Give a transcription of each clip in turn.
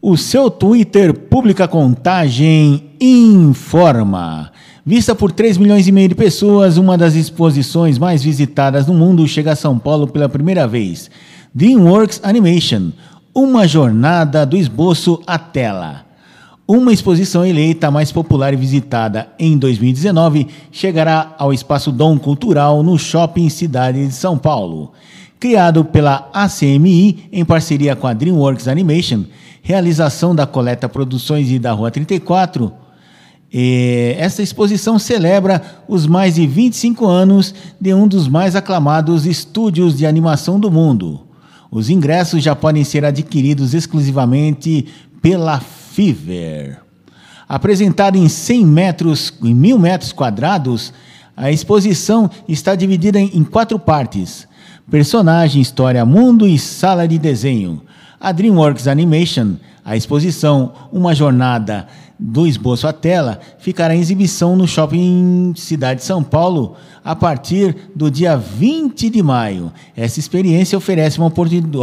O seu Twitter publica contagem informa. Vista por 3 milhões e meio de pessoas, uma das exposições mais visitadas no mundo chega a São Paulo pela primeira vez. DreamWorks Animation, uma jornada do esboço à tela. Uma exposição eleita mais popular e visitada em 2019 chegará ao Espaço Dom Cultural no Shopping Cidade de São Paulo. Criado pela ACMI em parceria com a DreamWorks Animation, realização da Coleta Produções e da Rua 34. E esta exposição celebra os mais de 25 anos de um dos mais aclamados estúdios de animação do mundo. Os ingressos já podem ser adquiridos exclusivamente pela Fever. Apresentada em 100 metros, em mil metros quadrados, a exposição está dividida em quatro partes: personagem, história, mundo e sala de desenho. A DreamWorks Animation, a exposição Uma Jornada do Esboço à Tela, ficará em exibição no Shopping Cidade de São Paulo a partir do dia 20 de maio. Essa experiência oferece uma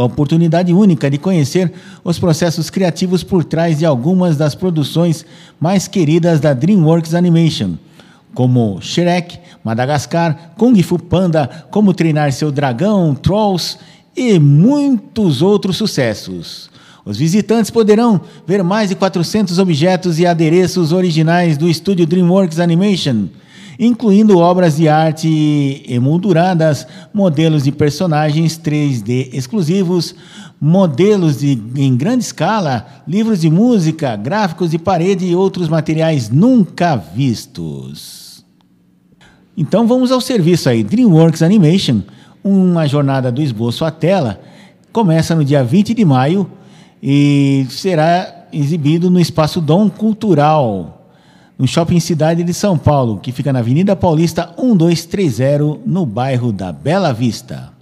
oportunidade única de conhecer os processos criativos por trás de algumas das produções mais queridas da DreamWorks Animation como Shrek, Madagascar, Kung Fu Panda, Como Treinar Seu Dragão, Trolls e muitos outros sucessos. Os visitantes poderão ver mais de 400 objetos e adereços originais do estúdio DreamWorks Animation, incluindo obras de arte emolduradas, modelos de personagens 3D exclusivos, modelos de, em grande escala, livros de música, gráficos de parede e outros materiais nunca vistos. Então vamos ao serviço aí, DreamWorks Animation uma jornada do esboço à tela. Começa no dia 20 de maio e será exibido no Espaço Dom Cultural, no Shopping Cidade de São Paulo, que fica na Avenida Paulista 1230, no bairro da Bela Vista.